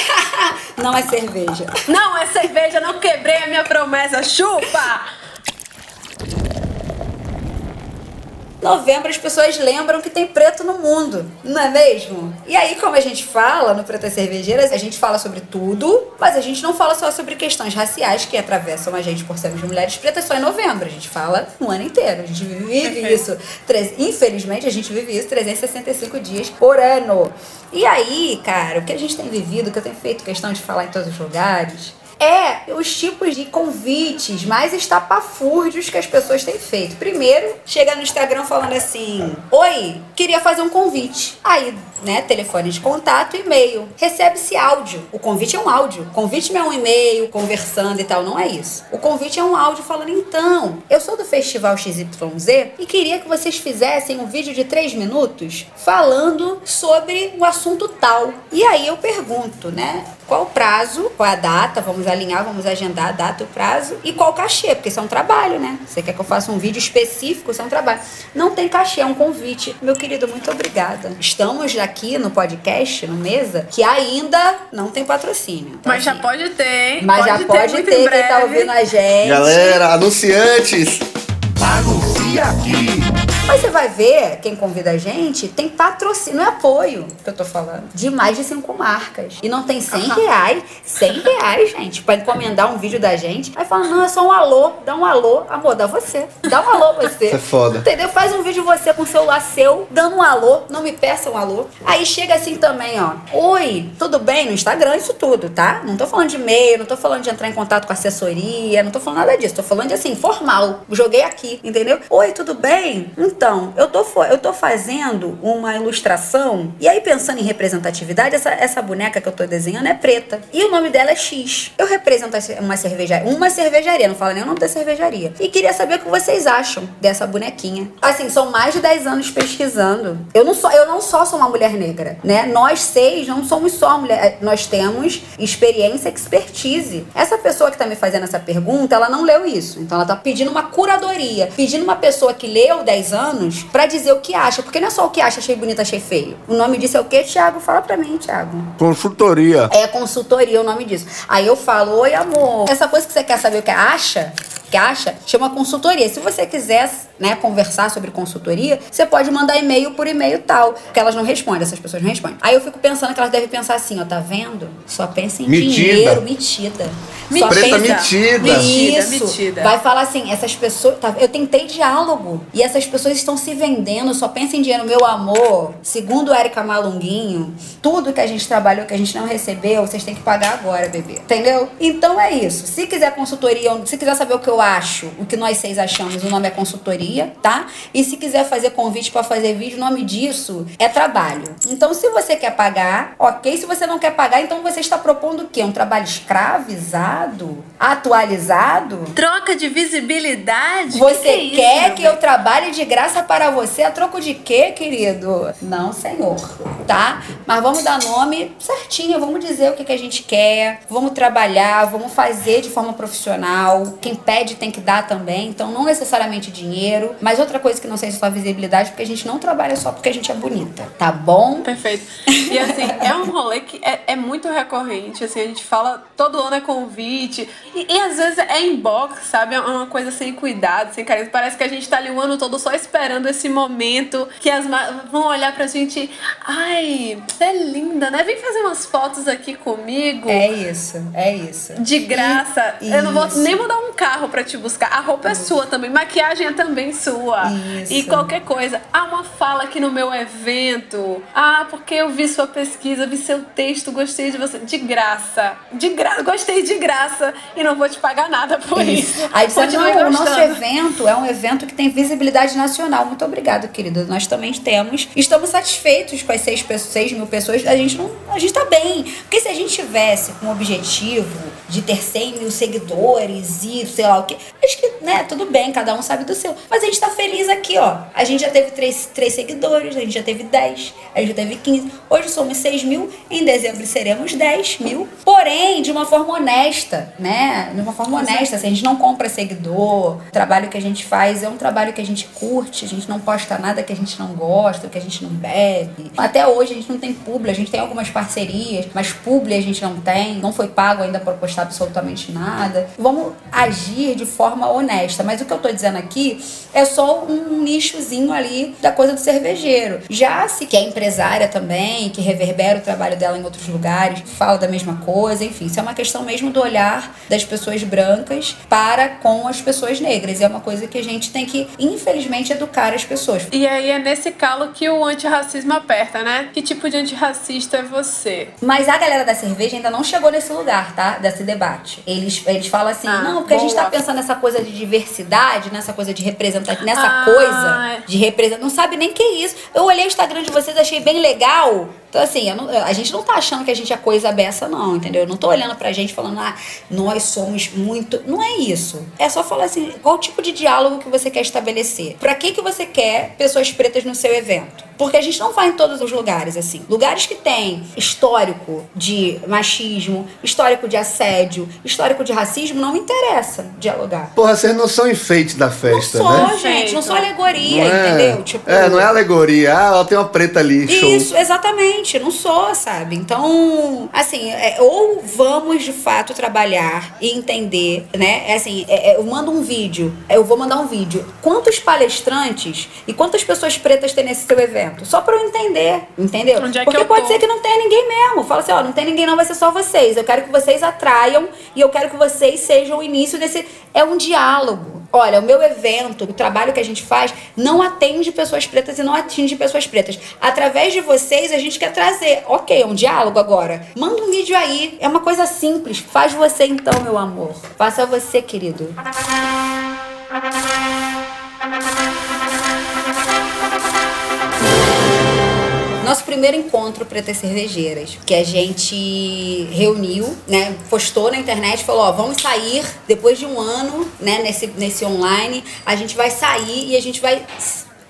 [LAUGHS] Não é cerveja. Não é cerveja, não quebrei a minha promessa. Chupa! Novembro as pessoas lembram que tem preto no mundo, não é mesmo? E aí, como a gente fala no Pretas Cervejeiras, a gente fala sobre tudo, mas a gente não fala só sobre questões raciais que atravessam a gente por sermos mulheres pretas só em novembro. A gente fala no ano inteiro. A gente vive isso. Infelizmente, a gente vive isso 365 dias por ano. E aí, cara, o que a gente tem vivido, o que eu tenho feito questão de falar em todos os lugares, é os tipos de convites mais estapafúrdios que as pessoas têm feito. Primeiro, chega no Instagram falando assim: Oi, queria fazer um convite. Aí, né, telefone de contato, e-mail. Recebe-se áudio. O convite é um áudio. O convite não é um e-mail conversando e tal, não é isso. O convite é um áudio falando: Então, eu sou do Festival XYZ e queria que vocês fizessem um vídeo de três minutos falando sobre um assunto tal. E aí eu pergunto, né? Qual o prazo, qual a data, vamos alinhar, vamos agendar a data, o prazo e qual o cachê, porque isso é um trabalho, né? Você quer que eu faça um vídeo específico, isso é um trabalho. Não tem cachê, é um convite. Meu querido, muito obrigada. Estamos aqui no podcast, no Mesa, que ainda não tem patrocínio. Então, Mas já pode ter, hein? Mas já pode muito ter em quem tá breve. ouvindo a gente. Galera, anunciantes. Anuncia aqui. Mas você vai ver, quem convida a gente, tem patrocínio, é apoio que eu tô falando, de mais de cinco marcas. E não tem 100 reais, 100 reais, gente, pra encomendar um vídeo da gente. Aí fala, não, é só um alô, dá um alô. Amor, dá você. Dá um alô você. Isso é foda. Entendeu? Faz um vídeo você com o celular seu, dando um alô, não me peça um alô. Aí chega assim também, ó. Oi, tudo bem? No Instagram, isso tudo, tá? Não tô falando de e-mail, não tô falando de entrar em contato com assessoria, não tô falando nada disso. Tô falando de assim, formal. Joguei aqui, entendeu? Oi, tudo bem? Então, eu tô, eu tô fazendo uma ilustração, e aí pensando em representatividade, essa, essa boneca que eu tô desenhando é preta. E o nome dela é X. Eu represento uma cervejaria, uma cervejaria, não fala nem o nome da cervejaria. E queria saber o que vocês acham dessa bonequinha. Assim, são mais de 10 anos pesquisando. Eu não sou, eu não só sou uma mulher negra, né? Nós seis não somos só mulher, nós temos experiência, expertise. Essa pessoa que tá me fazendo essa pergunta, ela não leu isso. Então ela tá pedindo uma curadoria, pedindo uma pessoa que leu 10 anos pra dizer o que acha, porque não é só o que acha, achei bonito, achei feio. O nome disso é o quê, Thiago? Fala pra mim, Thiago. Consultoria. É consultoria o nome disso. Aí eu falo, oi amor, essa coisa que você quer saber o que acha, que acha, chama consultoria. Se você quiser, né, conversar sobre consultoria, você pode mandar e-mail por e-mail tal, porque elas não respondem, essas pessoas não respondem. Aí eu fico pensando que elas devem pensar assim, ó, tá vendo? Só pensa em Metida. dinheiro, metida. Só Preta pensa- metida. Isso. Metida, metida. Vai falar assim, essas pessoas. tá, eu tentei diálogo. E essas pessoas estão se vendendo, só pensa em dinheiro, meu amor. Segundo Érica Malunguinho, tudo que a gente trabalhou, que a gente não recebeu, vocês têm que pagar agora, bebê. Entendeu? Então é isso. Se quiser consultoria, se quiser saber o que eu acho, o que nós seis achamos, o nome é consultoria, tá? E se quiser fazer convite pra fazer vídeo, o nome disso é trabalho. Então, se você quer pagar, ok. Se você não quer pagar, então você está propondo o quê? Um trabalho escravizado? Atualizado? Troca de visibilidade? Você Que que é isso, quer meu que eu trabalhe de graça para você a troco de quê, querido? Não, senhor, tá? Mas vamos dar nome certinho, vamos dizer o que, que a gente quer, vamos trabalhar, vamos fazer de forma profissional. Quem pede tem que dar também, então não necessariamente dinheiro, mas outra coisa que não sei se só visibilidade, porque a gente não trabalha só porque a gente é bonita, tá bom? Perfeito. E assim, é um rolê que é, é muito recorrente. Assim, a gente fala, todo ano é convite. E, e às vezes é inbox, sabe? É uma coisa sem cuidado, sem carinho. Parece que a gente tá ali o ano todo só esperando esse momento que as vão olhar pra gente. Ai, você é linda, né? Vem fazer umas fotos aqui comigo. É isso, é isso. De graça. E- eu não vou isso. nem mandar um carro pra te buscar. A roupa é sua também. Maquiagem é também sua. Isso. E qualquer coisa. Ah, uma fala aqui no meu evento. Ah, porque eu vi sua pesquisa, vi seu texto, gostei de você. De graça. De graça. Gostei de graça. E não vou te pagar nada por isso. Isso. Aí você não, o nosso evento é um evento que tem visibilidade nacional. Muito obrigado, querido. Nós também temos. Estamos satisfeitos com as 6, 6 mil pessoas. A gente não. A gente tá bem. Porque se a gente tivesse com o objetivo de ter 100 mil seguidores e sei lá o Acho que, né, tudo bem, cada um sabe do seu. Mas Mas a gente tá feliz aqui, ó. A gente já teve três, três seguidores, a gente já teve 10, a gente já teve 15. Hoje somos 6 mil, em dezembro seremos 10 mil. Porém, de uma forma honesta, né? De uma forma honesta. Assim, a gente não compra seguidor. O trabalho que a gente faz é um trabalho que a gente curte, a gente não posta nada que a gente não gosta, que a gente não bebe. Até hoje a gente não tem publi, a gente tem algumas parcerias, mas publi a gente não tem, não foi pago ainda para postar absolutamente nada. Vamos agir de forma honesta. Mas o que eu tô dizendo aqui é só um nichozinho ali da coisa do cervejeiro. Já se que é empresária também, que reverbera o trabalho dela em outros lugares, fala da mesma coisa, enfim, isso é uma questão mesmo do olhar das pessoas brancas para com as pessoas negras. E é uma coisa que a gente tem que, infelizmente, educar as pessoas. E aí é nesse calo que o antirracismo aperta, né? Que tipo de antirracista é você? Mas a galera da cerveja ainda não chegou nesse lugar, tá? Desse debate. Eles, eles falam assim, Ah, não, porque a gente tá boa. Nessa coisa de diversidade, nessa coisa de representatividade, nessa Ah, coisa de representar. Não sabe nem que é isso. Eu olhei o Instagram de vocês, achei bem legal. Então, assim, não- a gente não tá achando que a gente é coisa beça, não, entendeu? Eu não tô olhando pra gente falando, ah, nós somos muito. Não é isso. É só falar assim, qual tipo de diálogo que você quer estabelecer? Pra que, que você quer pessoas pretas no seu evento? Porque a gente não vai em todos os lugares, assim. Lugares que tem histórico de machismo, histórico de assédio, histórico de racismo, não me interessa dialogar. Porra, vocês não são enfeite da festa, não sou, né? gente, não sou alegoria, Não é- entendeu? Tipo, É, não é alegoria. Ah, ela tem uma preta ali, show. Isso, exatamente, não sou, sabe? Então, assim, é, ou vamos de fato trabalhar e entender, né? É assim, é, é, eu mando um vídeo, eu vou mandar um vídeo. Quantos palestrantes e quantas pessoas pretas tem nesse seu evento? Só pra eu entender, entendeu? É que Porque pode tô? ser que não tenha ninguém mesmo. Fala assim, ó, não tem ninguém não, vai ser só vocês. Eu quero que vocês atraiam e eu quero que vocês sejam o início desse... É um diálogo. Olha, o meu evento, o trabalho que a gente faz, não atende pessoas pretas e não atinge pessoas pretas. Através de vocês, a gente quer trazer. Ok, é um diálogo agora. Manda um vídeo aí. É uma coisa simples. Faz você então, meu amor. Faça você, querido. Primeiro encontro Pretas Cervejeiras, que a gente reuniu, né? Postou na internet, falou, ó, vamos sair depois de um ano, né, nesse, nesse online, a gente vai sair e a gente vai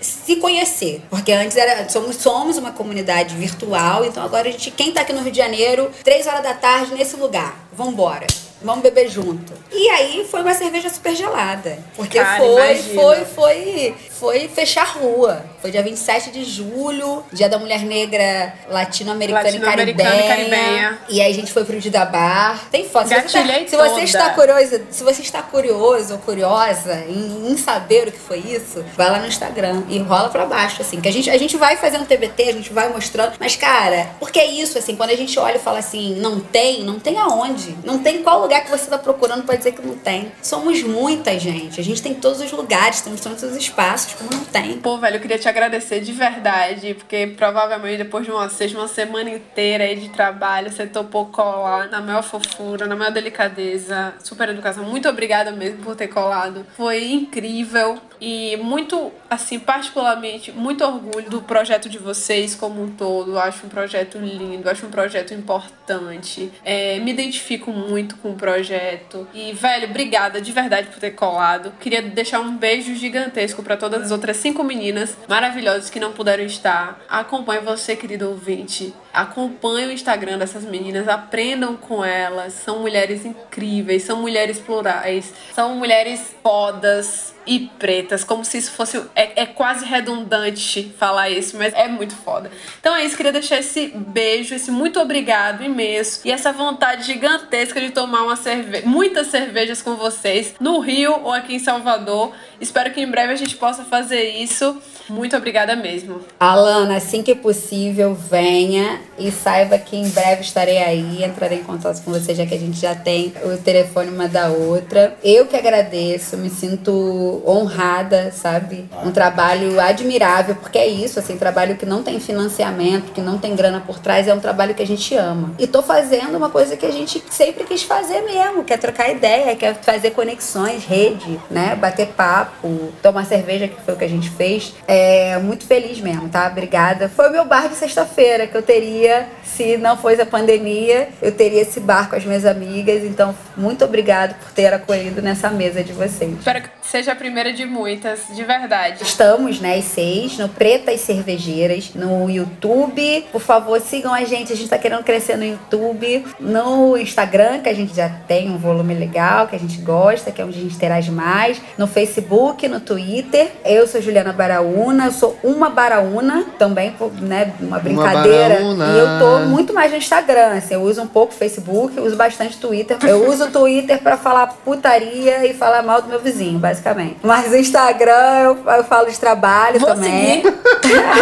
se conhecer. Porque antes era, somos, somos uma comunidade virtual, então agora a gente, quem tá aqui no Rio de Janeiro, três horas da tarde nesse lugar, vambora. Vamos beber junto. E aí foi uma cerveja super gelada. Porque Cara, foi, imagina. foi, foi, foi fechar rua. Foi dia 27 de julho, dia da mulher negra latino-americana e Latino-americana e caribenha. caribenha. E aí a gente foi pro Didabar. Tem foto. Se você, tá- se você está curioso, se você está curioso ou curiosa em, em saber o que foi isso, vai lá no Instagram e rola pra baixo, assim. Que a gente, a gente vai fazendo TBT, a gente vai mostrando. Mas, cara, porque é isso, assim, quando a gente olha e fala assim, não tem, não tem aonde. Não tem qual lugar que você tá procurando pra dizer que não tem. Somos muita gente. A gente tem todos os lugares, temos todos os espaços, como não tem. Pô, velho, eu queria te agradecer de verdade, porque provavelmente depois de uma, uma semana inteira aí de trabalho, você topou colar na maior fofura, na maior delicadeza, super educação. Muito obrigada mesmo por ter colado. Foi incrível e muito, assim, particularmente, muito orgulho do projeto de vocês como um todo. Acho um projeto lindo, acho um projeto importante. É, me identifico muito com projeto. E, velho, obrigada de verdade por ter colado. Queria deixar um beijo gigantesco para todas as outras cinco meninas maravilhosas que não puderam estar. Acompanhe você, querido ouvinte. Acompanhe o Instagram dessas meninas, aprendam com elas. São mulheres incríveis, são mulheres plurais, são mulheres fodas e pretas, como se isso fosse. É, é quase redundante falar isso, mas é muito foda. Então é isso, queria deixar esse beijo, esse muito obrigado imenso e essa vontade gigantesca de tomar uma cerveja, muitas cervejas com vocês no Rio ou aqui em Salvador. Espero que em breve a gente possa fazer isso. Muito obrigada mesmo. Alana, assim que possível, venha e saiba que em breve estarei aí, entrarei em contato com você, já que a gente já tem o telefone uma da outra. Eu que agradeço, me sinto honrada, sabe? Um trabalho admirável, porque é isso, assim, trabalho que não tem financiamento, que não tem grana por trás, é um trabalho que a gente ama. E tô fazendo uma coisa que a gente sempre quis fazer mesmo, que é trocar ideia, que é fazer conexões, rede, né? Bater papo, tomar cerveja, que foi o que a gente fez. É muito feliz mesmo, tá? Obrigada. Foi o meu bar de sexta-feira que eu teria teria se não fosse a pandemia, eu teria esse bar com as minhas amigas. Então, muito obrigado por ter acolhido nessa mesa de vocês. Espero que seja a primeira de muitas, de verdade. Estamos, né, às seis, no Pretas Cervejeiras, no YouTube. Por favor, sigam a gente. A gente tá querendo crescer no YouTube, no Instagram, que a gente já tem um volume legal, que a gente gosta, que é onde a gente interage mais. No Facebook, no Twitter. Eu sou Juliana Baraúna, eu sou uma Baraúna, também, né, uma brincadeira. Baraúna. E eu tô muito mais no Instagram, assim, eu uso um pouco Facebook, uso bastante Twitter. Eu uso o Twitter pra falar putaria e falar mal do meu vizinho, basicamente. Mas o Instagram eu, eu falo de trabalho Vou também. seguir.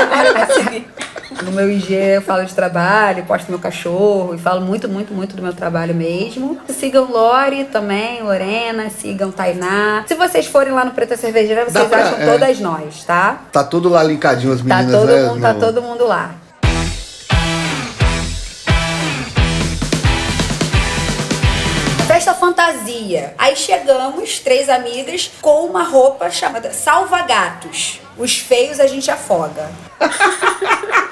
Agora eu vou seguir. No meu IG eu falo de trabalho, posto meu cachorro e falo muito, muito, muito do meu trabalho mesmo. Sigam Lori também, Lorena, sigam Tainá. Se vocês forem lá no Preta Cervejeira, vocês pra- acham é. todas nós, tá? Tá tudo lá linkadinho as Tá meninas, todo, né? mundo, tá no- todo mundo lá. Fantasia. Aí chegamos, três amigas, com uma roupa chamada Salva Gatos. Os feios a gente afoga. [LAUGHS]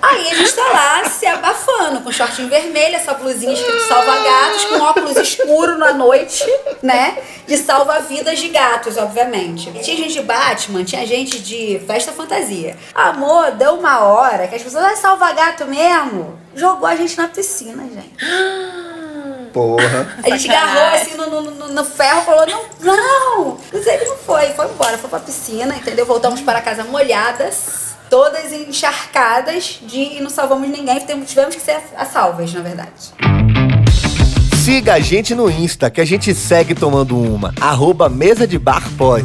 Aí a gente tá lá se abafando, com shortinho vermelho, essa blusinha escrito salva gatos, com óculos escuro na noite, né? De salva-vidas de gatos, obviamente. Tinha gente de Batman, tinha gente de festa fantasia. Amor, deu uma hora que as pessoas, ah, salva gato mesmo. Jogou a gente na piscina, gente. [GASPS] Porra. A gente agarrou assim no, no, no- no ferro e falou: não, não! Mas ele não foi, foi embora, foi pra piscina, entendeu? Voltamos para casa molhadas, todas encharcadas de e não salvamos ninguém, tivemos tivemos que ser a salvas, na verdade. Siga a gente no Insta, que a gente segue tomando uma. Arroba Mesa de Bar Pod.